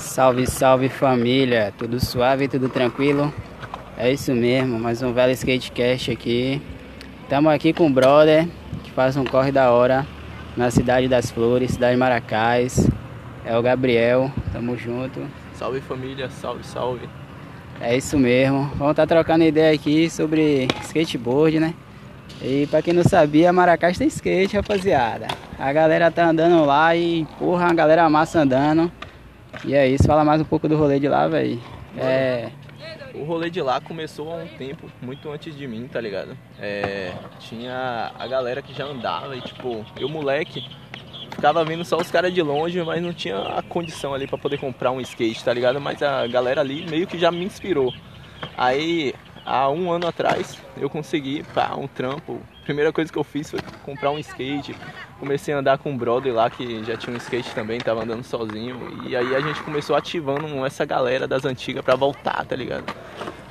Salve, salve família, tudo suave, tudo tranquilo? É isso mesmo, mais um velho skatecast aqui. Estamos aqui com o brother que faz um corre da hora na cidade das Flores, cidade de Maracás. É o Gabriel, tamo junto. Salve família, salve, salve. É isso mesmo, vamos estar tá trocando ideia aqui sobre skateboard, né? E pra quem não sabia, Maracás tem skate, rapaziada. A galera tá andando lá e, porra, a galera massa andando. E é isso, fala mais um pouco do rolê de lá, velho. É. O rolê de lá começou há um tempo, muito antes de mim, tá ligado? É, tinha a galera que já andava e, tipo, eu moleque, ficava vendo só os caras de longe, mas não tinha a condição ali para poder comprar um skate, tá ligado? Mas a galera ali meio que já me inspirou. Aí há um ano atrás eu consegui pá, um trampo. Primeira coisa que eu fiz foi comprar um skate. Comecei a andar com um brother lá que já tinha um skate também, tava andando sozinho. E aí a gente começou ativando essa galera das antigas pra voltar, tá ligado?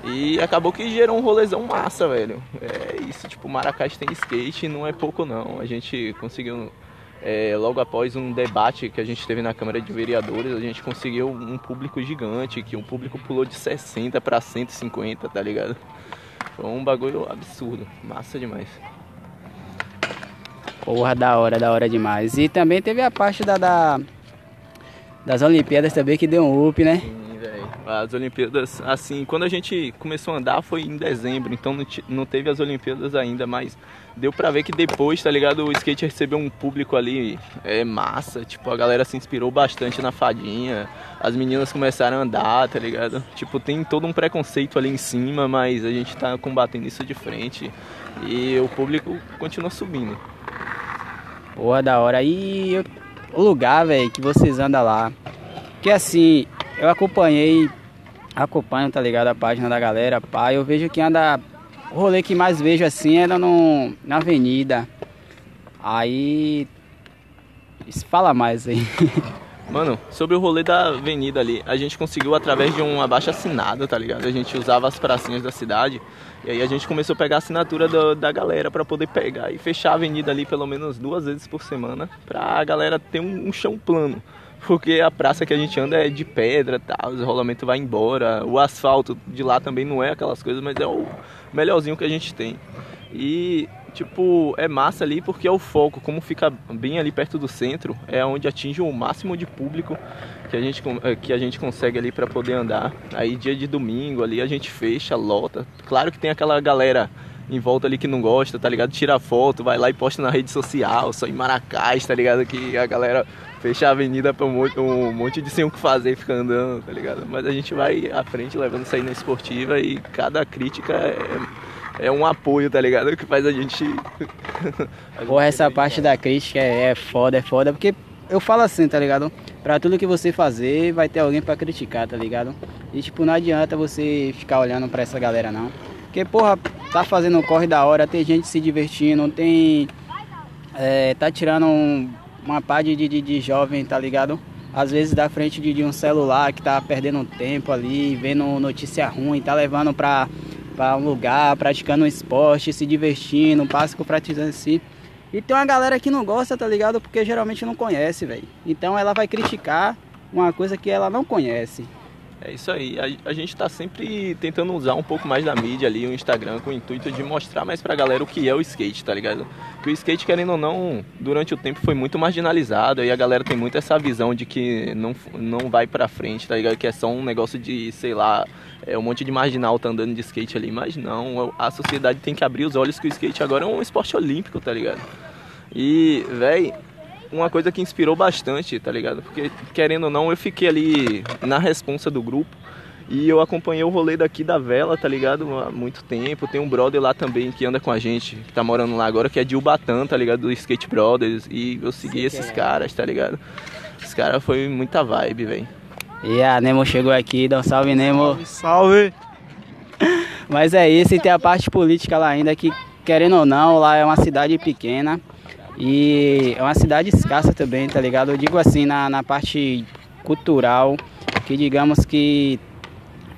E acabou que gerou um rolezão massa, velho. É isso, tipo, Maracás tem skate não é pouco não. A gente conseguiu é, logo após um debate que a gente teve na Câmara de Vereadores, a gente conseguiu um público gigante, que um público pulou de 60 para 150, tá ligado? Foi um bagulho absurdo, massa demais. Porra, da hora, da hora demais. E também teve a parte da, da das Olimpíadas também que deu um up, né? As Olimpíadas, assim, quando a gente começou a andar foi em dezembro, então não, não teve as Olimpíadas ainda, mas deu pra ver que depois, tá ligado? O skate recebeu um público ali é massa, tipo, a galera se inspirou bastante na fadinha, as meninas começaram a andar, tá ligado? Tipo, tem todo um preconceito ali em cima, mas a gente tá combatendo isso de frente e o público continua subindo. Boa, da hora. E o lugar, velho, que vocês andam lá, que assim, eu acompanhei, acompanho, tá ligado, a página da galera, pá, eu vejo que anda o rolê que mais vejo assim era no, na avenida. Aí. Fala mais aí. Mano, sobre o rolê da avenida ali, a gente conseguiu através de um abaixo assinado, tá ligado? A gente usava as pracinhas da cidade e aí a gente começou a pegar a assinatura do, da galera para poder pegar e fechar a avenida ali pelo menos duas vezes por semana pra galera ter um, um chão plano porque a praça que a gente anda é de pedra, tal, o rolamento vai embora, o asfalto de lá também não é aquelas coisas, mas é o melhorzinho que a gente tem. E tipo, é massa ali porque é o foco, como fica bem ali perto do centro, é onde atinge o máximo de público que a gente, eh, que a gente consegue ali para poder andar. Aí dia de domingo ali a gente fecha, lota. Claro que tem aquela galera em volta ali que não gosta, tá ligado? Tira foto, vai lá e posta na rede social, só em Maracás, tá ligado? Que a galera fecha a avenida pra um monte, um monte de sem o que fazer e fica andando, tá ligado? Mas a gente vai à frente levando isso aí na esportiva e cada crítica é, é um apoio, tá ligado? Que faz a gente. Porra, essa parte da crítica é, é foda, é foda, porque eu falo assim, tá ligado? Pra tudo que você fazer, vai ter alguém pra criticar, tá ligado? E tipo, não adianta você ficar olhando pra essa galera não. Porque, porra, tá fazendo um corre da hora, tem gente se divertindo, tem. É, tá tirando um, uma pá de, de, de jovem, tá ligado? Às vezes da frente de, de, um celular que tá perdendo tempo ali, vendo notícia ruim, tá levando pra, pra um lugar, praticando um esporte, se divertindo, básico praticando si. E tem uma galera que não gosta, tá ligado? Porque geralmente não conhece, velho. Então ela vai criticar uma coisa que ela não conhece. É isso aí. A, a gente está sempre tentando usar um pouco mais da mídia ali, o Instagram, com o intuito de mostrar mais pra galera o que é o skate, tá ligado? Que o skate, querendo ou não, durante o tempo foi muito marginalizado e a galera tem muito essa visão de que não, não vai pra frente, tá ligado? Que é só um negócio de, sei lá, é um monte de marginal tá andando de skate ali. Mas não, a sociedade tem que abrir os olhos que o skate agora é um esporte olímpico, tá ligado? E, véi, uma coisa que inspirou bastante, tá ligado? Porque, querendo ou não, eu fiquei ali na responsa do grupo. E eu acompanhei o rolê daqui da vela, tá ligado? Há muito tempo. Tem um brother lá também que anda com a gente, que tá morando lá agora, que é de Ubatã, tá ligado? Do Skate Brothers. E eu segui Sim, esses é. caras, tá ligado? Os caras foi muita vibe, velho. E a Nemo chegou aqui, dá um salve, Nemo. Salve, salve! Mas é isso, e tem a parte política lá ainda, que querendo ou não, lá é uma cidade pequena. E é uma cidade escassa também, tá ligado? Eu digo assim, na, na parte cultural, que digamos que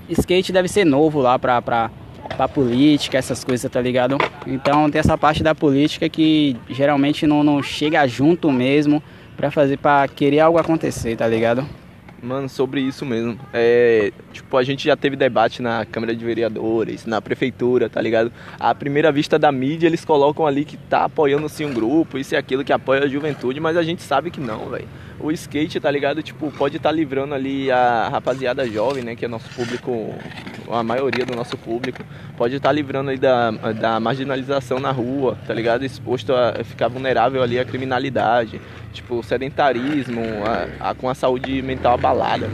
skate deve ser novo lá pra, pra, pra política, essas coisas, tá ligado? Então tem essa parte da política que geralmente não, não chega junto mesmo pra fazer, pra querer algo acontecer, tá ligado? Mano, sobre isso mesmo. É, tipo, a gente já teve debate na Câmara de Vereadores, na Prefeitura, tá ligado? À primeira vista da mídia, eles colocam ali que tá apoiando assim um grupo, isso e aquilo que apoia a juventude, mas a gente sabe que não, velho. O skate, tá ligado? Tipo, pode estar tá livrando ali a rapaziada jovem, né? Que é nosso público, a maioria do nosso público. Pode estar tá livrando aí da, da marginalização na rua, tá ligado? Exposto a ficar vulnerável ali à criminalidade tipo, sedentarismo, a, a, com a saúde mental abalada.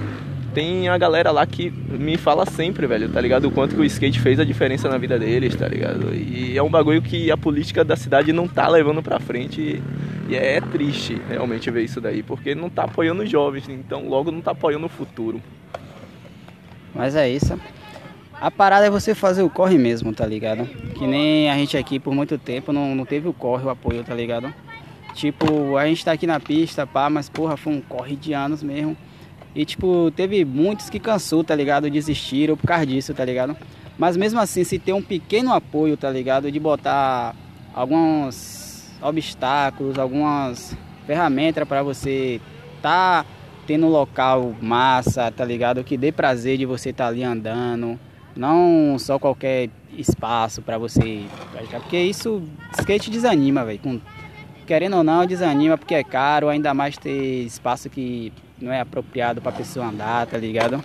Tem a galera lá que me fala sempre, velho, tá ligado? O quanto que o skate fez a diferença na vida deles, tá ligado? E é um bagulho que a política da cidade não tá levando pra frente. E, e é triste realmente ver isso daí, porque não tá apoiando os jovens, então logo não tá apoiando o futuro. Mas é isso. A parada é você fazer o corre mesmo, tá ligado? Que nem a gente aqui por muito tempo não, não teve o corre, o apoio, tá ligado? Tipo, a gente tá aqui na pista, pá, mas porra, foi um corre de anos mesmo. E tipo, teve muitos que cansou, tá ligado? Desistiram por causa disso, tá ligado? Mas mesmo assim, se ter um pequeno apoio, tá ligado? De botar alguns obstáculos, algumas ferramentas para você tá tendo um local massa, tá ligado? Que dê prazer de você estar tá ali andando. Não só qualquer espaço para você Porque isso, skate desanima, velho. Com querendo ou não, desanima porque é caro, ainda mais ter espaço que não é apropriado para pessoa andar, tá ligado?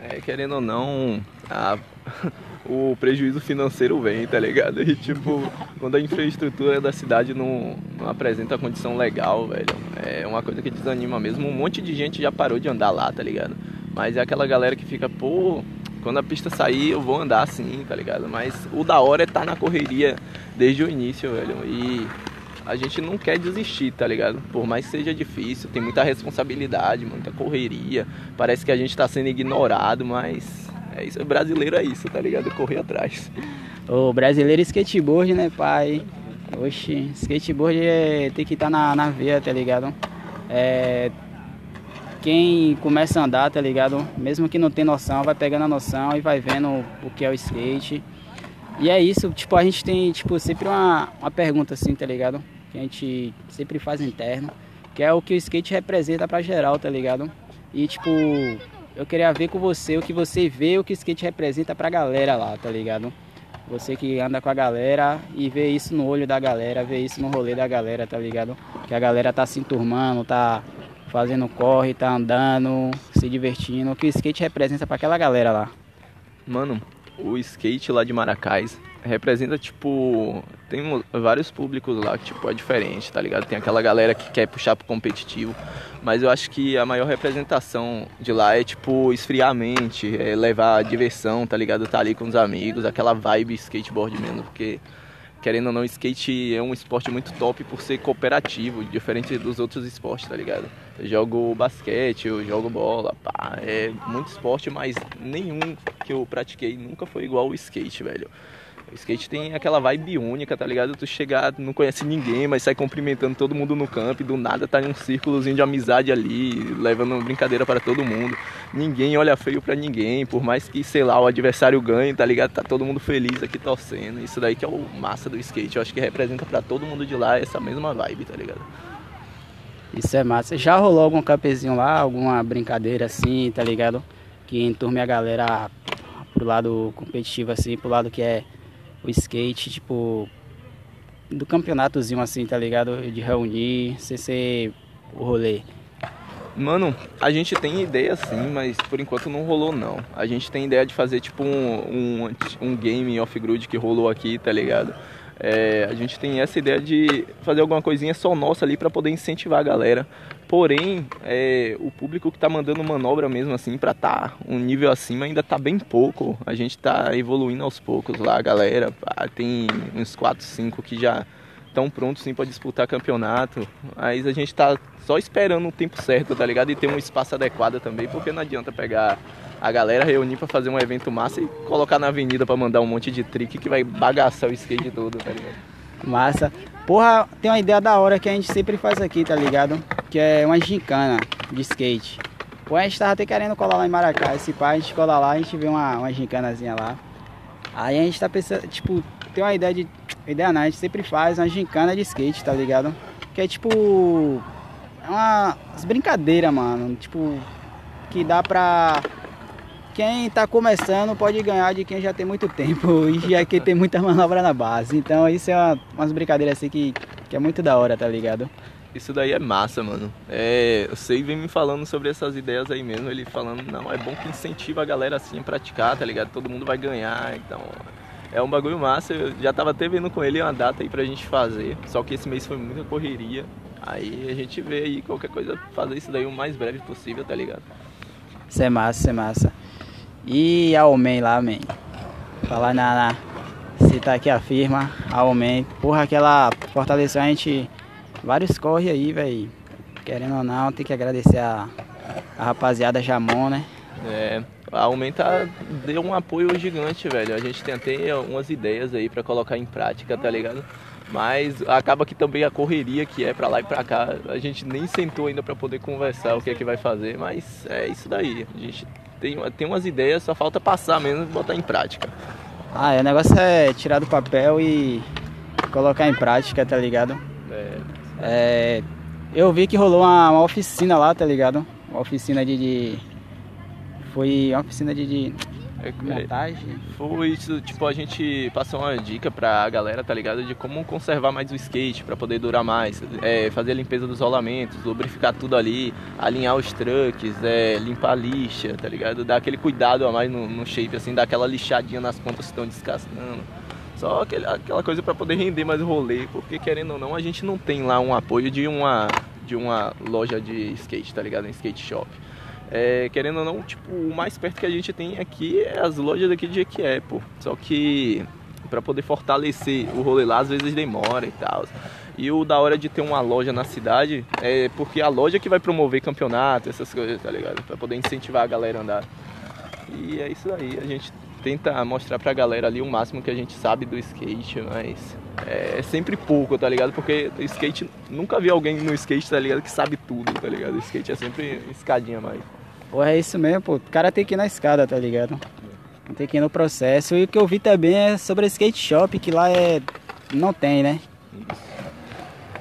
É, querendo ou não, a, o prejuízo financeiro vem, tá ligado? E tipo, quando a infraestrutura da cidade não, não apresenta condição legal, velho, é uma coisa que desanima mesmo. Um monte de gente já parou de andar lá, tá ligado? Mas é aquela galera que fica, pô, quando a pista sair eu vou andar assim, tá ligado? Mas o da hora é estar tá na correria desde o início, velho. E a gente não quer desistir, tá ligado? Por mais que seja difícil, tem muita responsabilidade, muita correria. Parece que a gente tá sendo ignorado, mas é isso, brasileiro é isso, tá ligado? Correr atrás. O brasileiro skateboard, né, pai? Oxi, skateboard é, tem que estar tá na, na veia, tá ligado? É, quem começa a andar, tá ligado? Mesmo que não tem noção, vai pegando a noção e vai vendo o que é o skate. E é isso, tipo, a gente tem, tipo, sempre uma, uma pergunta assim, tá ligado? que a gente sempre faz interno, que é o que o skate representa pra geral, tá ligado? E tipo, eu queria ver com você o que você vê, o que o skate representa pra galera lá, tá ligado? Você que anda com a galera e vê isso no olho da galera, vê isso no rolê da galera, tá ligado? Que a galera tá se enturmando, tá fazendo corre, tá andando, se divertindo. O que o skate representa para aquela galera lá? Mano, o skate lá de Maracás representa, tipo, tem vários públicos lá que, tipo, é diferente, tá ligado? Tem aquela galera que quer puxar pro competitivo, mas eu acho que a maior representação de lá é, tipo, esfriar a mente, é levar diversão, tá ligado? Tá ali com os amigos, aquela vibe skateboard mesmo, porque, querendo ou não, skate é um esporte muito top por ser cooperativo, diferente dos outros esportes, tá ligado? Eu jogo basquete, eu jogo bola, pá, é muito esporte, mas nenhum que eu pratiquei nunca foi igual o skate, velho. O skate tem aquela vibe única, tá ligado? Tu chegar, não conhece ninguém, mas sai cumprimentando todo mundo no campo e do nada tá em um círculozinho de amizade ali, levando brincadeira para todo mundo. Ninguém olha feio para ninguém, por mais que, sei lá, o adversário ganhe, tá ligado? Tá todo mundo feliz aqui torcendo. Isso daí que é o massa do skate. Eu acho que representa para todo mundo de lá essa mesma vibe, tá ligado? Isso é massa. Já rolou algum campezinho lá, alguma brincadeira assim, tá ligado? Que enturme a galera pro lado competitivo assim, pro lado que é o skate, tipo, do campeonatozinho assim, tá ligado? De reunir, sem ser o rolê. Mano, a gente tem ideia sim, mas por enquanto não rolou não. A gente tem ideia de fazer tipo um, um, um game off-grid que rolou aqui, tá ligado? É, a gente tem essa ideia de fazer alguma coisinha só nossa ali para poder incentivar a galera. Porém, é, o público que está mandando manobra mesmo assim para tá um nível acima ainda está bem pouco. A gente está evoluindo aos poucos lá, a galera. Tem uns 4, 5 que já estão prontos sim para disputar campeonato. Mas a gente está só esperando o tempo certo, tá ligado? E ter um espaço adequado também, porque não adianta pegar a galera reunir para fazer um evento massa e colocar na avenida para mandar um monte de trick que vai bagaçar o skate todo, tá ligado? Massa. Porra, tem uma ideia da hora que a gente sempre faz aqui, tá ligado? Que é uma gincana de skate. Pô, a gente tava até querendo colar lá em Maracá. Esse pai, a gente cola lá, a gente vê uma, uma gincanazinha lá. Aí a gente tá pensando, tipo, tem uma ideia de. Ideia não, a gente sempre faz uma gincana de skate, tá ligado? Que é tipo. É uma. As brincadeiras, mano. Tipo, que dá pra. Quem tá começando pode ganhar de quem já tem muito tempo e já que tem muita manobra na base. Então isso é uma, umas brincadeiras assim que, que é muito da hora, tá ligado? Isso daí é massa, mano. É, eu sei vem me falando sobre essas ideias aí mesmo, ele falando, não, é bom que incentiva a galera assim a praticar, tá ligado? Todo mundo vai ganhar, então é um bagulho massa. Eu já tava até vendo com ele uma data aí pra gente fazer, só que esse mês foi muita correria. Aí a gente vê aí qualquer coisa fazer isso daí o mais breve possível, tá ligado? Isso é massa, isso é massa. E a Homem lá, man. Falar na, na. Citar aqui a firma, a Homem. Porra, aquela fortaleceu a gente vários corre aí, velho. Querendo ou não, tem que agradecer a, a rapaziada Jamon, né? É, a Aumenta deu um apoio gigante, velho. A gente tem até umas ideias aí para colocar em prática, tá ligado? Mas acaba que também a correria que é para lá e para cá, a gente nem sentou ainda para poder conversar o que é que vai fazer, mas é isso daí. A gente tem, tem umas ideias, só falta passar mesmo e botar em prática. Ah, é, o negócio é tirar do papel e colocar em prática, tá ligado? É. É, eu vi que rolou uma, uma, oficina lá, tá ligado? Uma oficina de. de foi uma oficina de. de é, montagem. Foi isso, tipo, a gente passou uma dica pra galera, tá ligado? De como conservar mais o skate para poder durar mais. É, fazer a limpeza dos rolamentos, lubrificar tudo ali, alinhar os truques, é, limpar a lixa, tá ligado? Dar aquele cuidado a mais no, no shape, assim, dar aquela lixadinha nas pontas que estão descascando. Só aquele, aquela coisa para poder render mais o rolê, porque querendo ou não, a gente não tem lá um apoio de uma, de uma loja de skate, tá ligado? Um skate shop. É, querendo ou não, tipo, o mais perto que a gente tem aqui é as lojas daqui de Equié, pô. Só que para poder fortalecer o rolê lá, às vezes demora e tal. E o da hora de ter uma loja na cidade é porque a loja que vai promover campeonato, essas coisas, tá ligado? Pra poder incentivar a galera a andar. E é isso aí, a gente tenta mostrar pra galera ali o máximo que a gente sabe do skate, mas é sempre pouco, tá ligado? Porque skate, nunca vi alguém no skate, tá ligado, que sabe tudo, tá ligado? O skate é sempre escadinha mais. Pô, é isso mesmo, pô. O cara tem que ir na escada, tá ligado? Tem que ir no processo. E o que eu vi também é sobre skate shop, que lá é. não tem, né? Isso.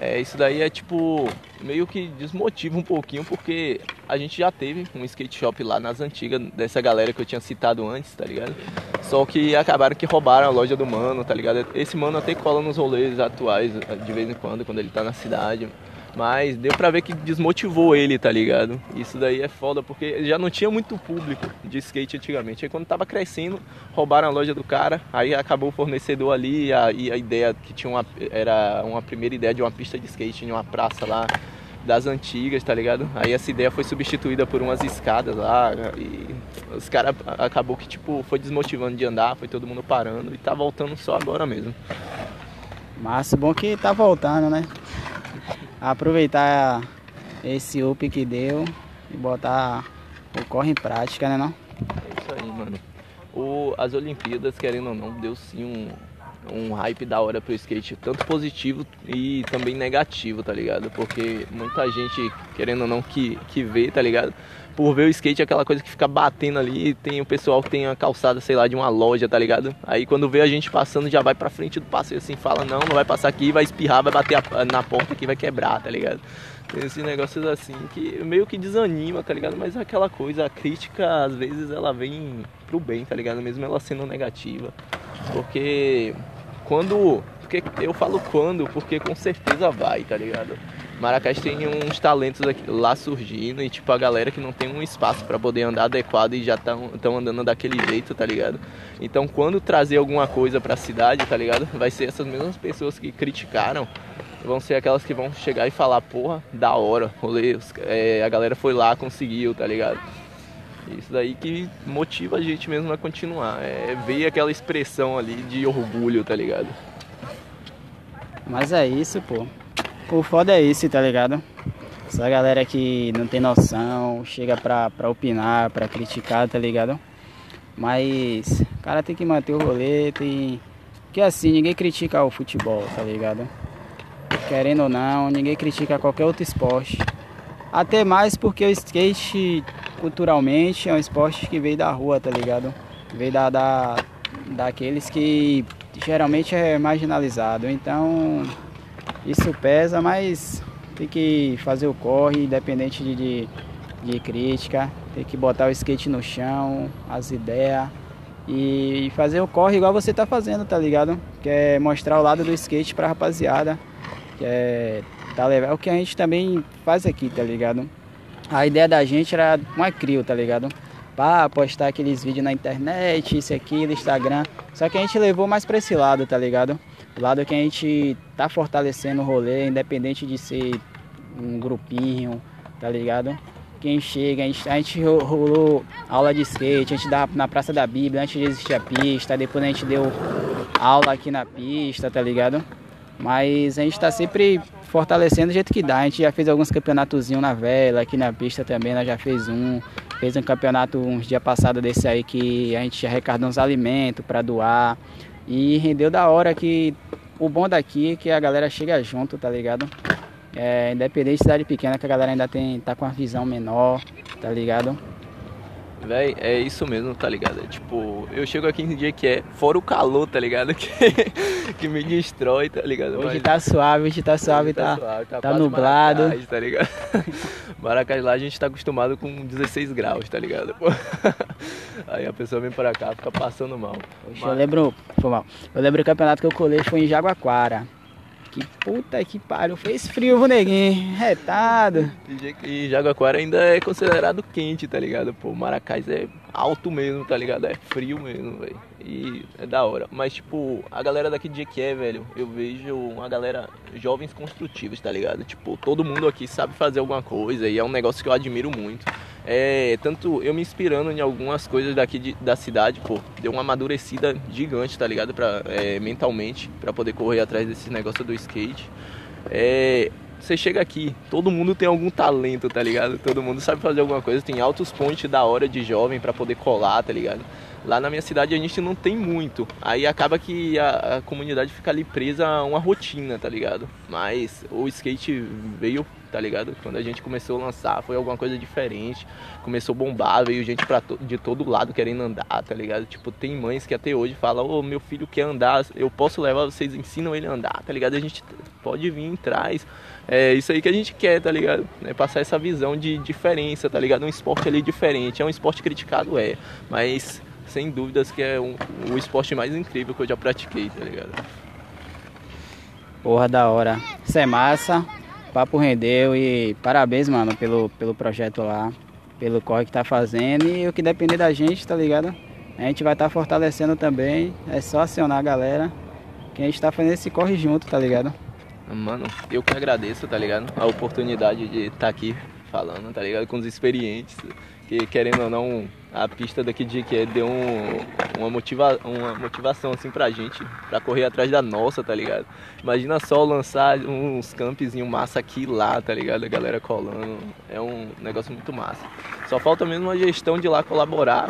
É, isso daí é tipo meio que desmotiva um pouquinho, porque a gente já teve um skate shop lá nas antigas dessa galera que eu tinha citado antes, tá ligado? Só que acabaram que roubaram a loja do mano, tá ligado? Esse mano até cola nos rolês atuais de vez em quando, quando ele tá na cidade. Mas deu pra ver que desmotivou ele, tá ligado? Isso daí é foda, porque já não tinha muito público de skate antigamente. Aí quando tava crescendo, roubaram a loja do cara, aí acabou o fornecedor ali e a, e a ideia que tinha uma. Era uma primeira ideia de uma pista de skate em uma praça lá das antigas, tá ligado? Aí essa ideia foi substituída por umas escadas lá e os caras acabou que tipo foi desmotivando de andar, foi todo mundo parando e tá voltando só agora mesmo. Massa, bom que tá voltando, né? Aproveitar esse up que deu e botar o corre em prática, né não? É isso aí, mano. O, as Olimpíadas, querendo ou não, deu sim um, um hype da hora pro skate, tanto positivo e também negativo, tá ligado? Porque muita gente, querendo ou não, que, que vê, tá ligado? Por ver o skate, aquela coisa que fica batendo ali, tem o pessoal que tem a calçada, sei lá, de uma loja, tá ligado? Aí quando vê a gente passando, já vai pra frente do passeio assim, fala, não, não vai passar aqui, vai espirrar, vai bater a, na porta aqui, vai quebrar, tá ligado? Tem esses negócios assim que meio que desanima, tá ligado? Mas é aquela coisa, a crítica às vezes ela vem pro bem, tá ligado? Mesmo ela sendo negativa. Porque quando. Porque eu falo quando, porque com certeza vai, tá ligado? Maracás tem uns talentos aqui, lá surgindo e tipo a galera que não tem um espaço para poder andar adequado e já estão andando daquele jeito, tá ligado? Então quando trazer alguma coisa para a cidade, tá ligado? Vai ser essas mesmas pessoas que criticaram, vão ser aquelas que vão chegar e falar, porra, da hora, rolê, é, a galera foi lá, conseguiu, tá ligado? Isso daí que motiva a gente mesmo a continuar. É ver aquela expressão ali de orgulho, tá ligado? Mas é isso, pô. O foda é isso, tá ligado? Essa galera que não tem noção, chega pra, pra opinar, pra criticar, tá ligado? Mas o cara tem que manter o rolê, tem. Porque assim, ninguém critica o futebol, tá ligado? Querendo ou não, ninguém critica qualquer outro esporte. Até mais porque o skate culturalmente é um esporte que veio da rua, tá ligado? Veio da, da daqueles que geralmente é marginalizado. Então isso pesa, mas tem que fazer o corre, independente de, de de crítica. Tem que botar o skate no chão, as ideias. E fazer o corre igual você tá fazendo, tá ligado? Que é mostrar o lado do skate pra rapaziada. Que é, tá. É o que a gente também faz aqui, tá ligado? A ideia da gente era uma crio, tá ligado? Pra postar aqueles vídeos na internet, isso aqui, no Instagram. Só que a gente levou mais pra esse lado, tá ligado? O lado que a gente tá fortalecendo o rolê, independente de ser um grupinho, tá ligado? Quem chega, a gente, a gente rolou aula de skate, a gente dá na Praça da Bíblia, antes de existir a pista, depois a gente deu aula aqui na pista, tá ligado? Mas a gente tá sempre fortalecendo do jeito que dá. A gente já fez alguns campeonatozinhos na vela, aqui na pista também, nós já fez um. Fez um campeonato uns dias passados desse aí que a gente arrecadou uns alimentos para doar. E rendeu da hora que o bom daqui é que a galera chega junto, tá ligado? É, independente de cidade pequena, que a galera ainda tem, tá com uma visão menor, tá ligado? Véi, é isso mesmo, tá ligado? É, tipo, eu chego aqui em dia que é fora o calor, tá ligado? Que, que me destrói, tá ligado? Hoje Mas, tá suave, hoje tá suave, hoje tá, tá, suave, tá, tá nublado. Maracás, tá ligado? Maracás lá a gente tá acostumado com 16 graus, tá ligado? Aí a pessoa vem pra cá, fica passando mal. Mas... Eu lembro, foi mal. Eu lembro o campeonato que eu colei foi em Jaguaquara. Que puta que pariu, fez frio, neguinho, retado. E Jaguaquara ainda é considerado quente, tá ligado? Pô, Maracás é alto mesmo, tá ligado? É frio mesmo, velho. E é da hora. Mas, tipo, a galera daqui de Jequié, velho, eu vejo uma galera jovens construtivos, tá ligado? Tipo, todo mundo aqui sabe fazer alguma coisa e é um negócio que eu admiro muito. É, tanto eu me inspirando em algumas coisas daqui de, da cidade, pô, deu uma amadurecida gigante, tá ligado? Pra, é, mentalmente, para poder correr atrás desse negócio do skate. É, você chega aqui, todo mundo tem algum talento, tá ligado? Todo mundo sabe fazer alguma coisa, tem altos pontos da hora de jovem para poder colar, tá ligado? Lá na minha cidade a gente não tem muito. Aí acaba que a, a, comunidade fica ali presa a uma rotina, tá ligado? Mas o skate veio, tá ligado? Quando a gente começou a lançar, foi alguma coisa diferente. Começou a bombar, veio gente pra to de todo lado querendo andar, tá ligado? Tipo, tem mães que até hoje falam, ô, oh, meu filho quer andar, eu posso levar, vocês ensinam ele a andar, tá ligado? A gente pode vir, traz. É isso aí que a gente quer, tá ligado? É passar essa visão de diferença, tá ligado? Um esporte ali diferente. É um esporte criticado, é. Mas sem dúvidas que é um, o esporte mais incrível que eu já pratiquei, tá ligado? Porra da hora. Isso é massa, papo rendeu e parabéns, mano, pelo, pelo projeto lá, pelo corre que tá fazendo e o que depender da gente, tá ligado? A gente vai estar tá fortalecendo também, é só acionar a galera que a gente tá fazendo esse corre junto, tá ligado? Mano, eu que agradeço, tá ligado? A oportunidade de estar tá aqui falando, tá ligado? Com os experientes, que querendo ou não, a pista daqui de que deu um, uma, motiva, uma motivação assim pra gente, pra correr atrás da nossa, tá ligado? Imagina só lançar uns campzinho massa aqui e lá, tá ligado? A galera colando, é um negócio muito massa. Só falta mesmo a gestão de lá colaborar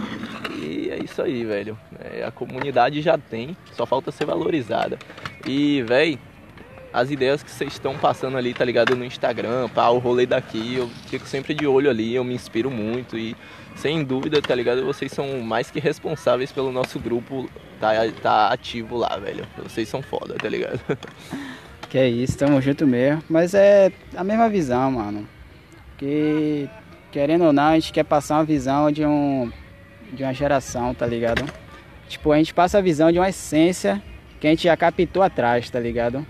e é isso aí, velho. É, a comunidade já tem, só falta ser valorizada. E, velho, as ideias que vocês estão passando ali, tá ligado? No Instagram, pá, o rolê daqui, eu fico sempre de olho ali, eu me inspiro muito e sem dúvida, tá ligado? Vocês são mais que responsáveis pelo nosso grupo tá, tá ativo lá, velho. Vocês são foda, tá ligado? Que é isso, tamo junto mesmo. Mas é a mesma visão, mano. Que querendo ou não, a gente quer passar uma visão de um de uma geração, tá ligado? Tipo, a gente passa a visão de uma essência que a gente já captou atrás, tá ligado?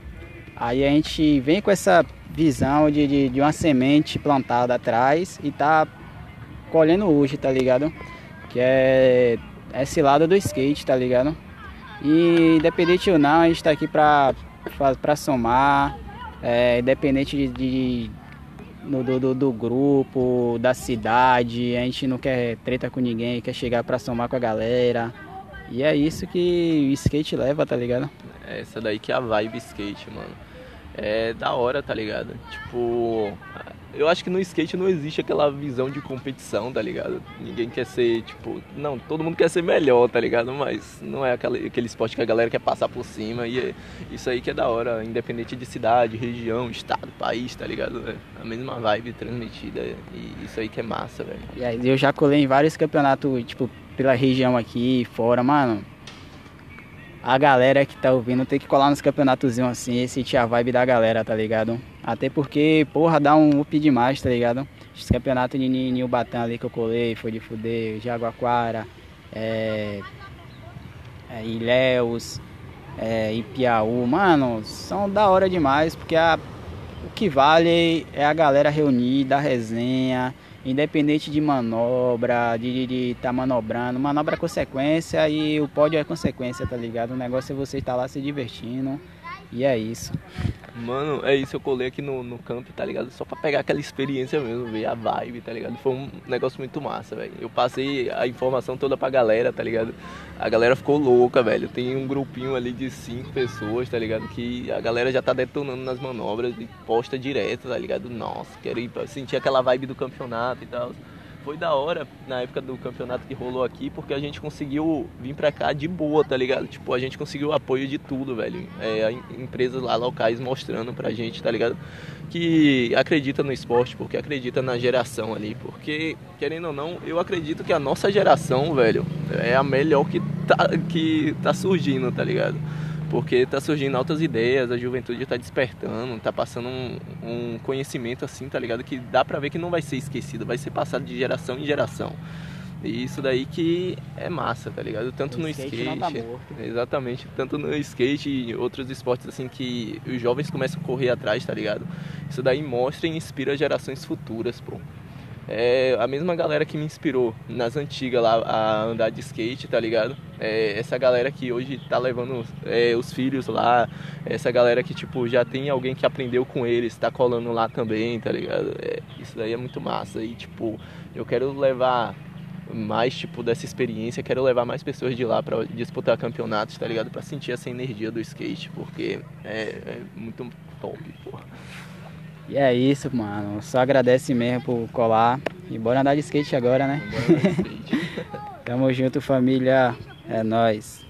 Aí a gente vem com essa visão de, de, de uma semente plantada atrás e tá colhendo hoje, tá ligado? Que é esse lado do skate, tá ligado? E independente ou não, a gente tá aqui pra, pra, pra somar, é, independente de, de no, do, do, grupo, da cidade, a gente não quer treta com ninguém, quer chegar pra somar com a galera. E é isso que o skate leva, tá ligado? É essa daí que é a vibe skate, mano. É da hora, tá ligado? Tipo, eu acho que no skate não existe aquela visão de competição, tá ligado? Ninguém quer ser, tipo, não, todo mundo quer ser melhor, tá ligado? Mas não é aquele, aquele esporte que a galera quer passar por cima e é isso aí que é da hora, independente de cidade, região, estado, país, tá ligado? É a mesma vibe transmitida e isso aí que é massa, velho. E aí eu já colei em vários campeonatos, tipo, pela região aqui, fora, mano a galera que tá ouvindo tem que colar nos campeonatos assim sentir a vibe da galera, tá ligado? Até porque, porra, dá um up demais, tá ligado? Os campeonatos de Ninho Batã ali que eu colei, foi de fuder, Jaguaquara, é, é, Ilhéus, é, Ipiaú, mano, são da hora demais, porque a, o que vale é a galera reunida, a resenha, independente de manobra, de estar tá manobrando, manobra é consequência e o pódio é consequência, tá ligado? O negócio é você estar lá se divertindo e é isso. Mano, é isso, eu colei aqui no, no camp, tá ligado? Só pra pegar aquela experiência mesmo, ver a vibe, tá ligado? Foi um negócio muito massa, velho. Eu passei a informação toda pra galera, tá ligado? A galera ficou louca, velho. Tem um grupinho ali de cinco pessoas, tá ligado? Que a galera já tá detonando nas manobras e posta direto, tá ligado? Nossa, quero ir pra sentir aquela vibe do campeonato e tal foi da hora na época do campeonato que rolou aqui, porque a gente conseguiu vir pra cá de boa, tá ligado? Tipo, a gente conseguiu apoio de tudo, velho. É, empresas lá locais mostrando pra gente, tá ligado? Que acredita no esporte, porque acredita na geração ali. Porque, querendo ou não, eu acredito que a nossa geração, velho, é a melhor que tá, que tá surgindo, tá ligado? Porque tá surgindo altas ideias, a juventude tá despertando, tá passando um, um, conhecimento assim, tá ligado? Que dá pra ver que não vai ser esquecido, vai ser passado de geração em geração. E isso daí que é massa, tá ligado? Tanto o no skate, skate tá exatamente, tanto no skate e outros esportes assim que os jovens começam a correr atrás, tá ligado? Isso daí mostra e inspira gerações futuras, pô é a mesma galera que me inspirou nas antigas lá a andar de skate, tá ligado? É essa galera que hoje tá levando é, os filhos lá, essa galera que tipo já tem alguém que aprendeu com eles, tá colando lá também, tá ligado? É, isso daí é muito massa e tipo, eu quero levar mais tipo dessa experiência, quero levar mais pessoas de lá para disputar campeonatos, tá ligado? Para sentir essa energia do skate, porque é, é muito top, porra. E é isso, mano. Só agradece mesmo por colar. E bora andar de skate agora, né? Tamo junto, família. É nóis.